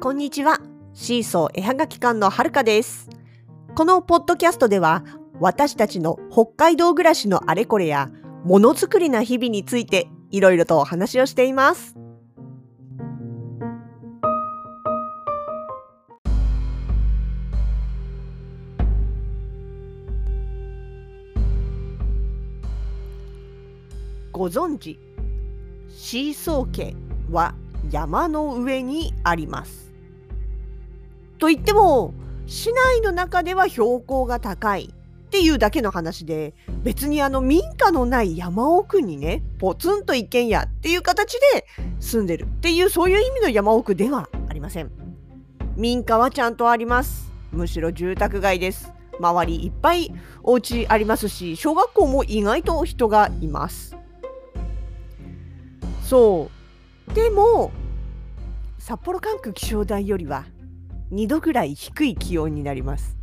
こんにちは。シーソー絵はがき館のはるかです。このポッドキャストでは、私たちの北海道暮らしのあれこれや、ものづくりな日々について、いろいろとお話をしています。ご存知、シーソー家は山の上にあります。と言っても市内の中では標高が高いっていうだけの話で別にあの民家のない山奥にねポツンと一軒家っていう形で住んでるっていうそういう意味の山奥ではありません。民家はちゃんとあります。むしろ住宅街です。周りいっぱいお家ありますし小学校も意外と人がいます。そうでも札幌管区気象台よりは2度ぐらい低い気温になります。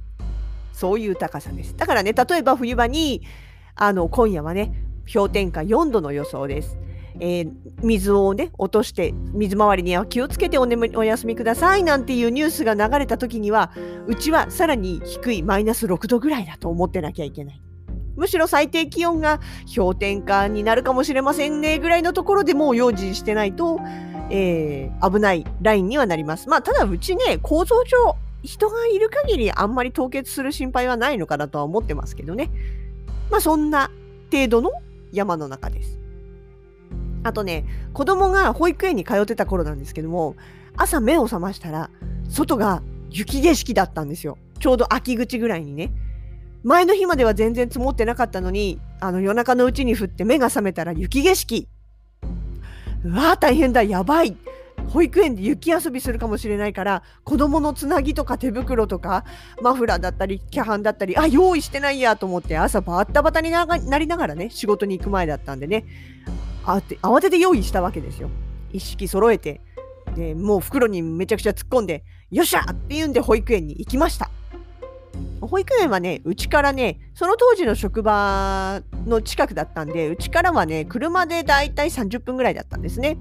そういう高さです。だからね例えば冬場にあの今夜はね氷点下4度の予想です、えー水をね落として水回りには気をつけてお眠お休みくださいなんていうニュースが流れた時にはうちはさらに低いマイナス6度ぐらいだと思ってなきゃいけない。むしろ最低気温が氷点下になるかもしれませんねぐらいのところでもう用心してないと、えー危ないラインにはなります。まあただうちね構造上人がいる限りあんまり凍結する心配はないのかなとは思ってますけどね。まあそんな程度の山の中です。あとね子供が保育園に通ってた頃なんですけども朝目を覚ましたら外が雪景色だったんですよ。ちょうど秋口ぐらいにね。前の日までは全然積もってなかったのにあの夜中のうちに降って目が覚めたら雪景色うわー大変だやばい。保育園で雪遊びするかもしれないから子供のつなぎとか手袋とかマフラーだったりキャハンだったりあ用意してないやと思って朝バッタバタにながなりながらね仕事に行く前だったんでね。あて慌てて用意したわけですよ。一式揃えてでもう袋にめちゃくちゃ突っ込んでよっしゃって言うんで保育園に行きました。保育園はね、うちからね、その当時の職場の近くだったんで、うちからはね、車でだいたい30分ぐらいだったんですね。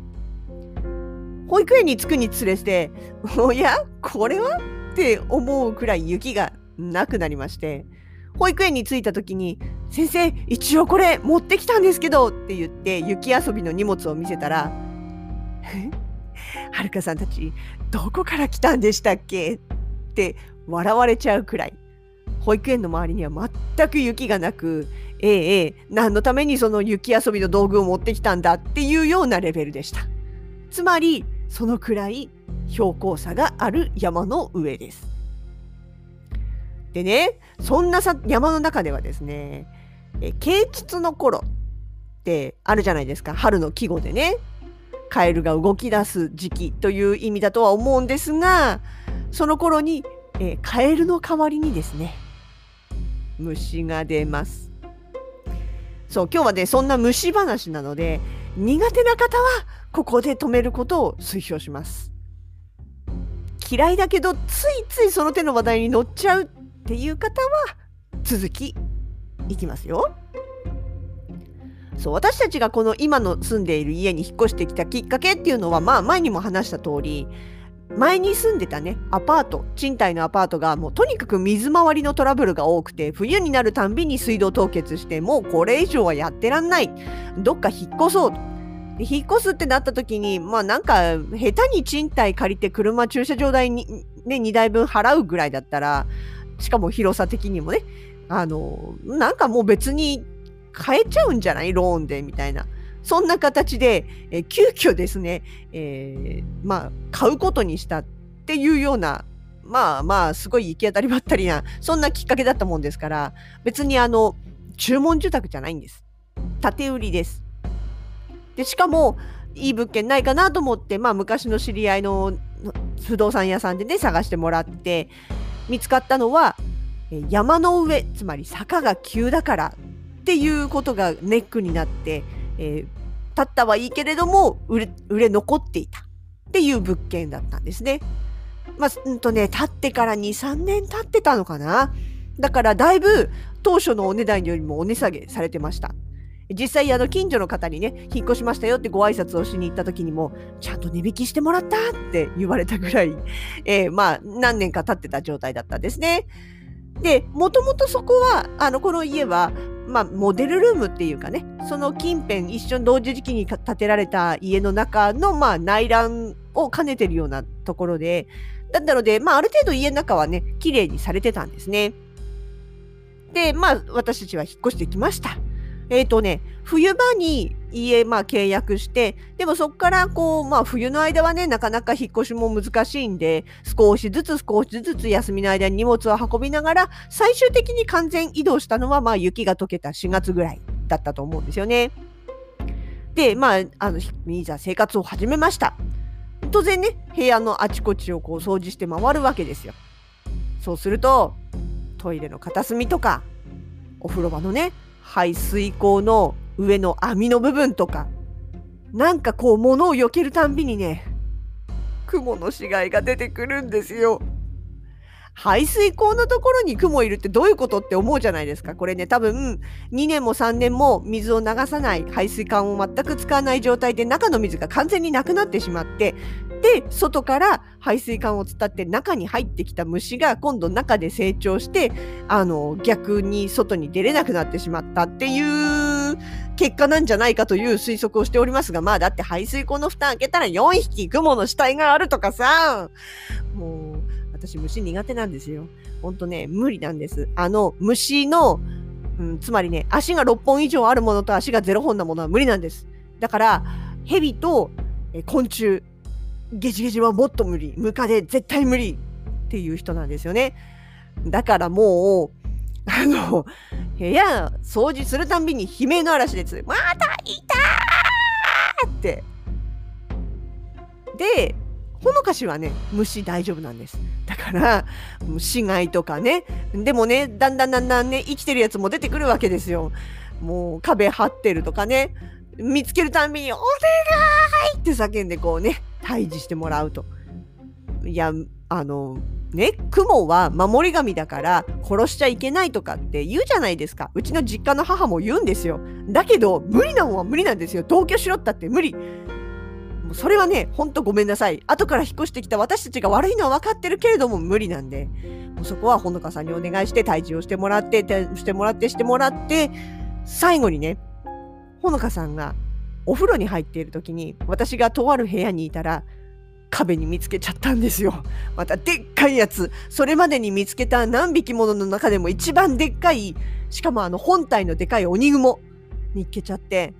保育園に着くにつれて、おや、これはって思うくらい雪がなくなりまして、保育園に着いた時に、先生、一応これ持ってきたんですけどって言って、雪遊びの荷物を見せたら、はるかさんたち、どこから来たんでしたっけ？って笑われちゃうくらい。保育園の周りには全く雪がなく、ええ、何のためにその雪遊びの道具を持ってきたんだっていうようなレベルでした。つまり、そのくらい標高差がある山の上です。でね、そんなさ山の中ではですね、え啓蟄の頃ってあるじゃないですか、春の季語でね。カエルが動き出す時期という意味だとは思うんですが、その頃に、えカエルの代わりにですね、虫が出ます。そう、今日はね、そんな虫話なので、苦手な方はここで止めることを推奨します。嫌いだけど、ついついその手の話題に乗っちゃうっていう方は、続きいきますよ。そう私たちがこの今の住んでいる家に引っ越してきたきっかけっていうのはまあ前にも話した通り前に住んでたねアパート賃貸のアパートがもうとにかく水回りのトラブルが多くて冬になるたんびに水道凍結してもうこれ以上はやってらんない。どっか引っ越そう。引っ越すってなった時にまあなんか下手に賃貸借りて車駐車場代に、ね、2台分払うぐらいだったらしかも広さ的にもねあのなんかもう別に買えちゃうんじゃない？ローンでみたいな。そんな形で、えー急遽ですね、えーまあ、買うことにしたっていうような、まあまあ、すごい行き当たりばったりな、そんなきっかけだったもんですから、別にあの、注文住宅じゃないんです。建売りです。で、しかも、いい物件ないかなと思って、まあ、昔の知り合いの不動産屋さんでね、探してもらって、見つかったのは、山の上、つまり坂が急だからっていうことがネックになって、えー建ったはいいけれども売れ売れ残っていたっていう物件だったんですね。まあ、うんとね、建ってから2、3年経ってたのかな。だからだいぶ当初のお値段よりもお値下げされてました。実際あの近所の方にね引っ越しましたよってご挨拶をしに行った時にもちゃんと値引きしてもらったって言われたぐらい、えー、まあ何年か経ってた状態だったんですね。でもともとそこはあのこの家はまあ、モデルルームっていうかねその近辺一緒に同時時期に建てられた家の中の、まあ、内覧を兼ねてるようなところでだったので、まあ、ある程度家の中はね綺麗にされてたんですね。でまあ私たちは引っ越してきました。えっ、ー、とね、冬場に家、まあ、契約して、でもそこからこう、まあ、冬の間はね、なかなか引っ越しも難しいんで、少しずつ少しずつ休みの間に荷物を運びながら、最終的に完全移動したのは、まあ、雪が溶けた4月ぐらいだったと思うんですよね。で、まあ、あの、いざ生活を始めました。当然ね、部屋のあちこちをこう掃除して回るわけですよ。そうすると、トイレの片隅とか、お風呂場のね、排水口の上の網の部分とか、なんかこう物を避けるたんびにね、雲の死骸が出てくるんですよ。排水口のところに雲いるってどういうことって思うじゃないですか。これね、多分2年も3年も水を流さない排水管を全く使わない状態で中の水が完全になくなってしまって、で、外から排水管を伝って中に入ってきた虫が今度中で成長して、あの、逆に外に出れなくなってしまったっていう結果なんじゃないかという推測をしておりますが、まあだって排水口の蓋開けたら4匹雲の死体があるとかさ、もう、私虫苦手なんですよ。ほんとね、無理なんです。あの、虫の、うん、つまりね、足が6本以上あるものと足が0本なものは無理なんです。だから、蛇とえ昆虫、ゲジゲジはもっと無理。ムカデ絶対無理っていう人なんですよね。だからもう、あの、部屋掃除するたんびに悲鳴の嵐です。またいたーって。で、ほのかしはね、虫大丈夫なんです。だから、死骸とかね。でもね、だんだんだんだんね、生きてるやつも出てくるわけですよ。もう壁張ってるとかね。見つけるたんびに、お願いって叫んでこうね、退治してもらうと。いや、あの、ね、雲は守り神だから殺しちゃいけないとかって言うじゃないですか。うちの実家の母も言うんですよ。だけど、無理なもんは無理なんですよ。同居しろったって無理。もうそれはね、ほんとごめんなさい。後から引っ越してきた私たちが悪いのは分かってるけれども無理なんで、もうそこはほのかさんにお願いして退治をしてもらって、してもらって、してもらって、最後にね、ほのかさんがお風呂に入っている時に、私がとある部屋にいたら、壁に見つけちゃったんですよ。またでっかいやつ。それまでに見つけた何匹ものの中でも一番でっかい、しかもあの本体のでかい鬼雲見っけちゃって、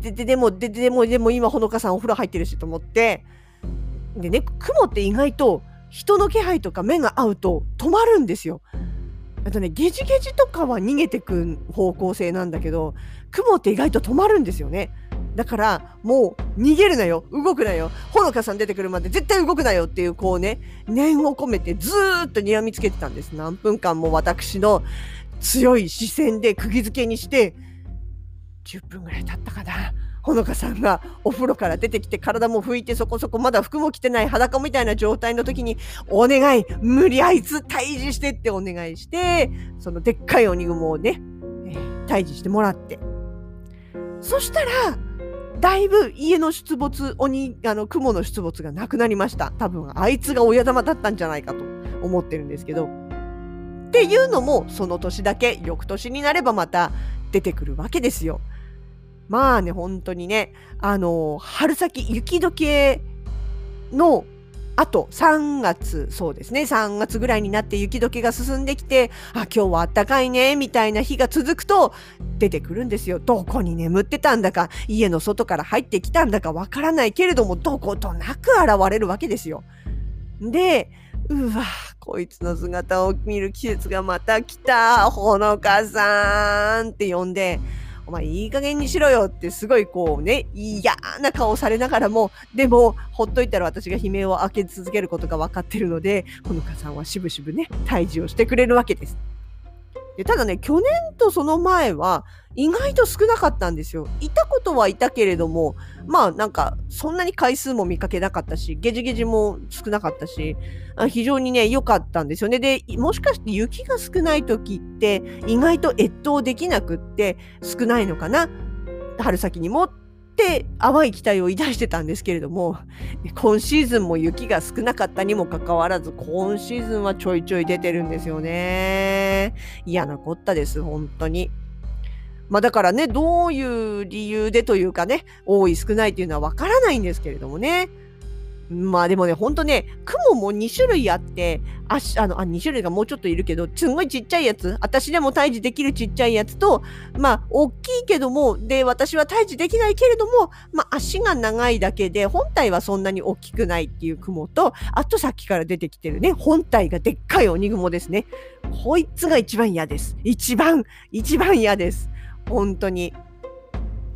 で、で、でも、で、でも、でも今、ほのかさんお風呂入ってるしと思って、でね、雲って意外と人の気配とか目が合うと止まるんですよ。あとね、ゲジゲジとかは逃げてく方向性なんだけど、雲って意外と止まるんですよね。だから、もう、逃げるなよ動くなよほのかさん出てくるまで絶対動くなよっていう、こうね、念を込めてずーっと睨みつけてたんです。何分間も私の強い視線で釘付けにして、10分ぐらい経ったかな。ほのかさんがお風呂から出てきて体も拭いてそこそこまだ服も着てない裸みたいな状態の時にお願い無理あいつ退治してってお願いしてそのでっかい鬼雲をね、え、退治してもらって。そしたらだいぶ家の出没鬼あの雲の出没がなくなりました。多分あいつが親玉だったんじゃないかと思ってるんですけど。っていうのもその年だけ翌年になればまた出てくるわけですよ。まあね、本当にね、あの、春先、雪解けのあと3月、そうですね、3月ぐらいになって雪解けが進んできて、あ、今日はあったかいね、みたいな日が続くと出てくるんですよ。どこに眠ってたんだか、家の外から入ってきたんだかわからないけれども、どことなく現れるわけですよ。で、うわ、こいつの姿を見る季節がまた来た、ほのかさんって呼んで、お前いい加減にしろよってすごいこうね、嫌な顔されながらも、でも、ほっといたら私が悲鳴を開け続けることが分かってるので、ほのかさんはしぶしぶね、退治をしてくれるわけです。でただね、去年とその前は意外と少なかったんですよ。いたことはいたけれども、まあなんかそんなに回数も見かけなかったし、ゲジゲジも少なかったし、非常にね、良かったんですよね。で、もしかして雪が少ない時って意外と越冬できなくって少ないのかな？春先にもっって淡い期待を抱いてたんですけれども、今シーズンも雪が少なかったにもかかわらず、今シーズンはちょいちょい出てるんですよね。嫌なこったです、本当に。まあだからね、どういう理由でというかね、多い少ないというのはわからないんですけれどもね。まあでもね、ほんとね、雲も2種類あって、ああのあ2種類がもうちょっといるけど、すんごいちっちゃいやつ、私でも退治できるちっちゃいやつと、まあ、大きいけども、で、私は退治できないけれども、まあ、足が長いだけで、本体はそんなに大きくないっていう雲と、あとさっきから出てきてるね、本体がでっかい鬼雲ですね。こいつが一番嫌です。一番、一番嫌です。本当に。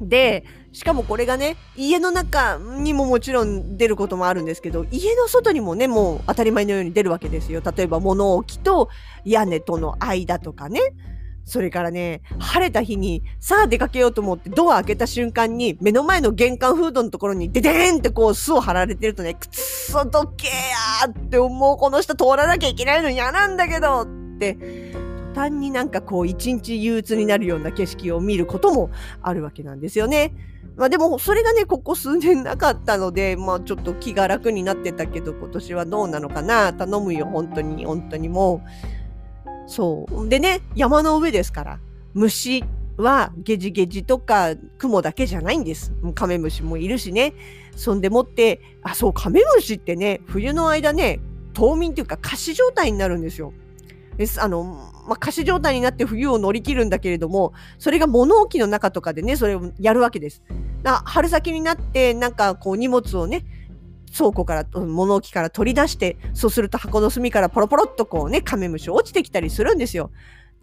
で、しかもこれがね、家の中にももちろん出ることもあるんですけど、家の外にもね、もう当たり前のように出るわけですよ。例えば物置と屋根との間とかね。それからね、晴れた日に、さあ出かけようと思ってドア開けた瞬間に、目の前の玄関フードのところに、デデーンってこう巣を張られてるとね、くっそどけやーって思う、この人通らなきゃいけないの嫌なんだけどって、端になんかこう一日憂鬱になるような景色を見ることもあるわけなんですよね。まあでもそれがね、ここ数年なかったので、まあちょっと気が楽になってたけど、今年はどうなのかな頼むよ、本当に、本当にもう。そう。でね、山の上ですから、虫はゲジゲジとか雲だけじゃないんです。カメムシもいるしね。そんでもって、あ、そう、カメムシってね、冬の間ね、冬眠というか仮死状態になるんですよ。です。あの、まあ、仮死状態になって冬を乗り切るんだけれども、それが物置の中とかでね、それをやるわけです。な春先になって、なんかこう荷物をね、倉庫から、物置から取り出して、そうすると箱の隅からポロポロっとこうね、カメムシ落ちてきたりするんですよ。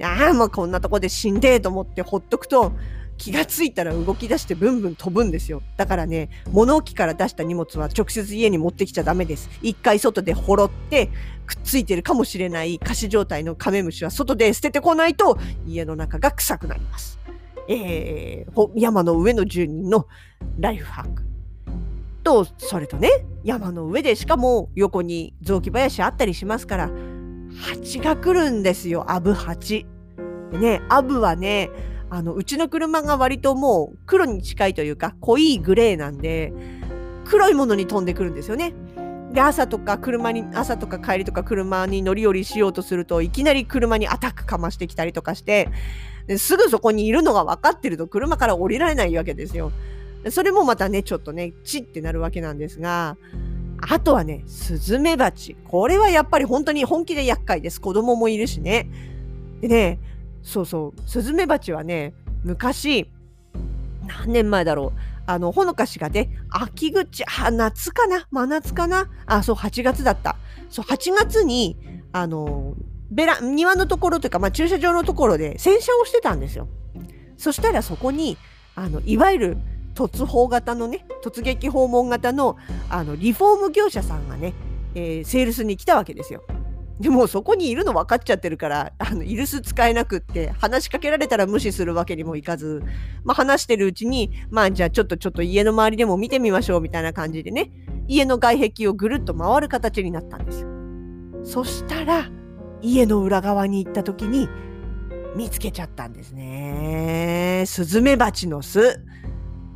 ああ、もうこんなとこで死んでと思ってほっとくと、気がついたら動き出してブンブン飛ぶんですよ。だからね、物置から出した荷物は直接家に持ってきちゃダメです。一回外でほろって、くっついてるかもしれない仮死状態のカメムシは外で捨ててこないと家の中が臭くなります。えー、山の上の住人のライフハック。と、それとね、山の上でしかも横に雑木林あったりしますから、蜂が来るんですよ、アブ蜂。ね、アブはね、あの、うちの車が割ともう黒に近いというか、濃いグレーなんで、黒いものに飛んでくるんですよね。で、朝とか車に、朝とか帰りとか車に乗り降りしようとするといきなり車にアタックかましてきたりとかして、すぐそこにいるのが分かってると車から降りられないわけですよ。それもまたね、ちょっとね、チってなるわけなんですが、あとはね、スズメバチ。これはやっぱり本当に本気で厄介です。子供もいるしね。でね、そうそう、スズメバチはね、昔、何年前だろう。あの、ほのかしがね、秋口、夏かな？真夏かな？あ、そう、8月だった。そう、8月に、あの、ベラ、庭のところというか、まあ、駐車場のところで洗車をしてたんですよ。そしたらそこに、あの、いわゆる突砲型のね、突撃訪問型の、あの、リフォーム業者さんがね、えー、セールスに来たわけですよ。でもそこにいるの分かっちゃってるから、あの、イルス使えなくって、話しかけられたら無視するわけにもいかず、まあ話してるうちに、まあじゃあちょっとちょっと家の周りでも見てみましょうみたいな感じでね、家の外壁をぐるっと回る形になったんです。そしたら、家の裏側に行った時に、見つけちゃったんですね。スズメバチの巣。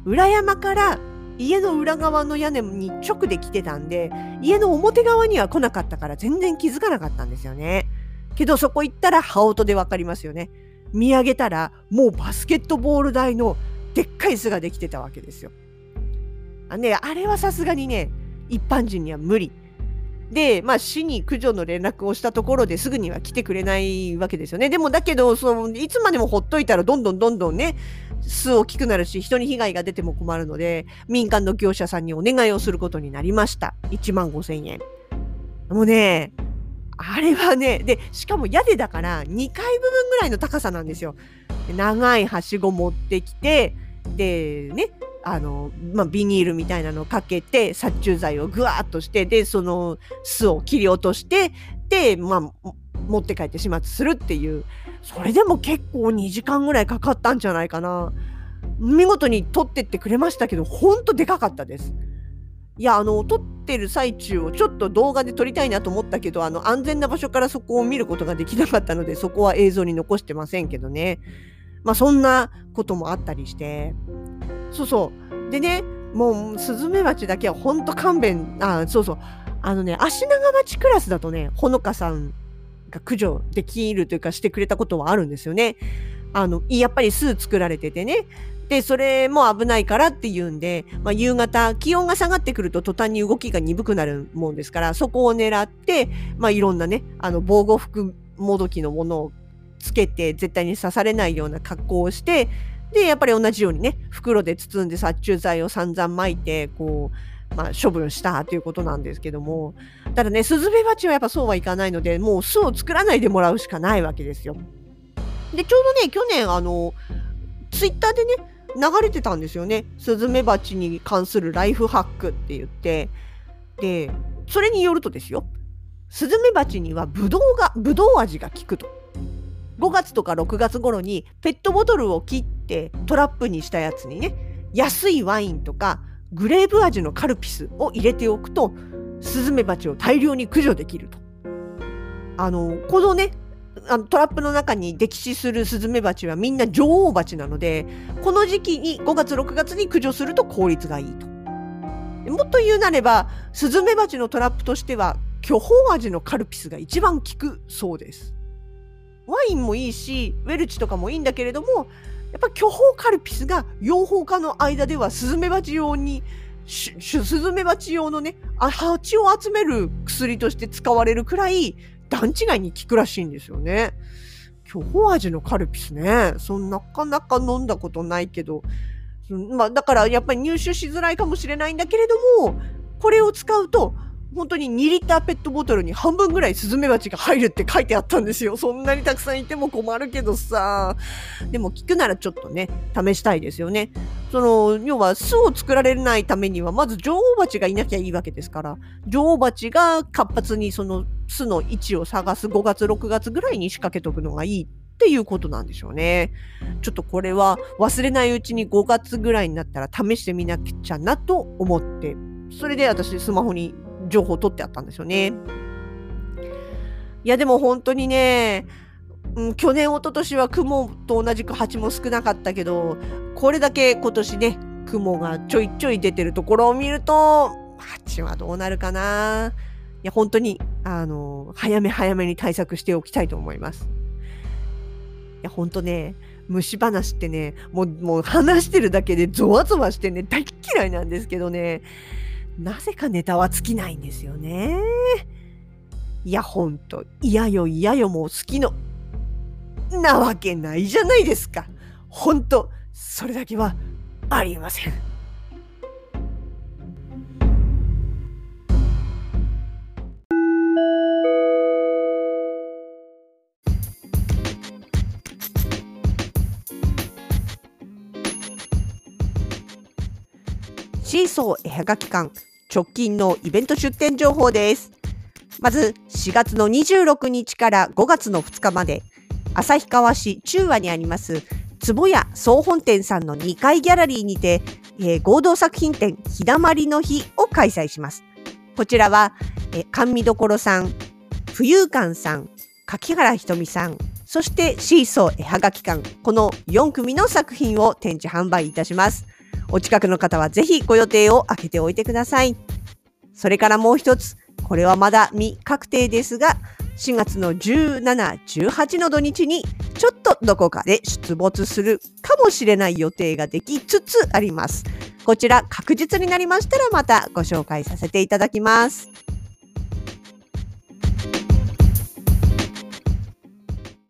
裏山から家の裏側の屋根に直で来てたんで、家の表側には来なかったから全然気づかなかったんですよね。けどそこ行ったら羽音でわかりますよね。見上げたらもうバスケットボール台のでっかい巣ができてたわけですよ。あね、あれはさすがにね、一般人には無理。で、まあ、市に駆除の連絡をしたところですぐには来てくれないわけですよね。でも、だけど、その、いつまでもほっといたら、どんどんどんどんね、巣大きくなるし、人に被害が出ても困るので、民間の業者さんにお願いをすることになりました。1万5千円。もうね、あれはね、で、しかも屋根だから2階部分ぐらいの高さなんですよ。長いはしご持ってきて、で、ね、あの、まあ、ビニールみたいなのをかけて、殺虫剤をぐわーっとして、で、その巣を切り落として、で、まあ、持って帰って始末するっていう、それでも結構2時間ぐらいかかったんじゃないかな。見事に撮ってってくれましたけど、ほんとでかかったです。いや、あの、撮ってる最中をちょっと動画で撮りたいなと思ったけど、あの、安全な場所からそこを見ることができなかったので、そこは映像に残してませんけどね。まあ、そんなこともあったりして。そうそう。でね、もう、スズメバチだけはほんと勘弁、あ、そうそう。あのね、足長町クラスだとね、ほのかさんが駆除できるというかしてくれたことはあるんですよね。あの、やっぱり巣作られててね。で、それも危ないからっていうんで、まあ、夕方、気温が下がってくると途端に動きが鈍くなるもんですから、そこを狙って、まあ、いろんなね、あの、防護服もどきのものをつけて、絶対に刺されないような格好をして、で、やっぱり同じようにね、袋で包んで殺虫剤を散々撒いて、こう、まあ、処分したということなんですけども、ただね、スズメバチはやっぱそうはいかないので、もう巣を作らないでもらうしかないわけですよ。で、ちょうどね、去年、あの、ツイッターでね、流れてたんですよね。スズメバチに関するライフハックって言って。で、それによるとですよ。スズメバチにはブドウが、ブドウ味が効くと。5月とか6月頃にペットボトルを切ってトラップにしたやつにね、安いワインとかグレープ味のカルピスを入れておくと、スズメバチを大量に駆除できると。あの、このね、あのトラップの中に溺死するスズメバチはみんな女王蜂なので、この時期に5月6月に駆除すると効率がいいと。もっと言うなれば、スズメバチのトラップとしては、巨峰味のカルピスが一番効くそうです。ワインもいいし、ウェルチとかもいいんだけれども、やっぱ巨峰カルピスが養蜂家の間ではスズメバチ用に、スズメバチ用のね、蜂を集める薬として使われるくらい段違いに効くらしいんですよね。巨峰味のカルピスね。そんなかなか飲んだことないけど。まあ、だからやっぱり入手しづらいかもしれないんだけれども、これを使うと本当に2リッターペットボトルに半分ぐらいスズメバチが入るって書いてあったんですよ。そんなにたくさんいても困るけどさ。でも聞くならちょっとね、試したいですよね。その、要は巣を作られないためには、まず女王蜂がいなきゃいいわけですから、女王蜂が活発にその巣の位置を探す5月、6月ぐらいに仕掛けとくのがいいっていうことなんでしょうね。ちょっとこれは忘れないうちに5月ぐらいになったら試してみなきゃなと思って、それで私スマホに情報を取ってあったんですよね。いやでも本当にね、うん、去年、一昨年は雲と同じく蜂も少なかったけど、これだけ今年ね、雲がちょいちょい出てるところを見ると、蜂はどうなるかな。いや、本当に、あの、早め早めに対策しておきたいと思います。いや、本当ね、虫話ってね、もう、もう話してるだけでゾワゾワしてね、大嫌いなんですけどね、なぜかネタは尽きないんですよね。いや、ほんと、嫌よ嫌よもう好きの、なわけないじゃないですか。ほんと、それだけはありません。シーソー絵はがき館直近のイベント出店情報です。まず4月の26日から5月の2日まで旭川市中和にあります坪屋総本店さんの2階ギャラリーにて、えー、合同作品展日だまりの日を開催します。こちらは、えー、甘味どさん、浮遊館さん、柿原ひとみさん、そしてシーソー絵はがき館、この4組の作品を展示販売いたします。お近くの方はぜひご予定を空けておいてください。それからもう一つ、これはまだ未確定ですが、4月の17、18の土日にちょっとどこかで出没するかもしれない予定ができつつあります。こちら確実になりましたらまたご紹介させていただきます。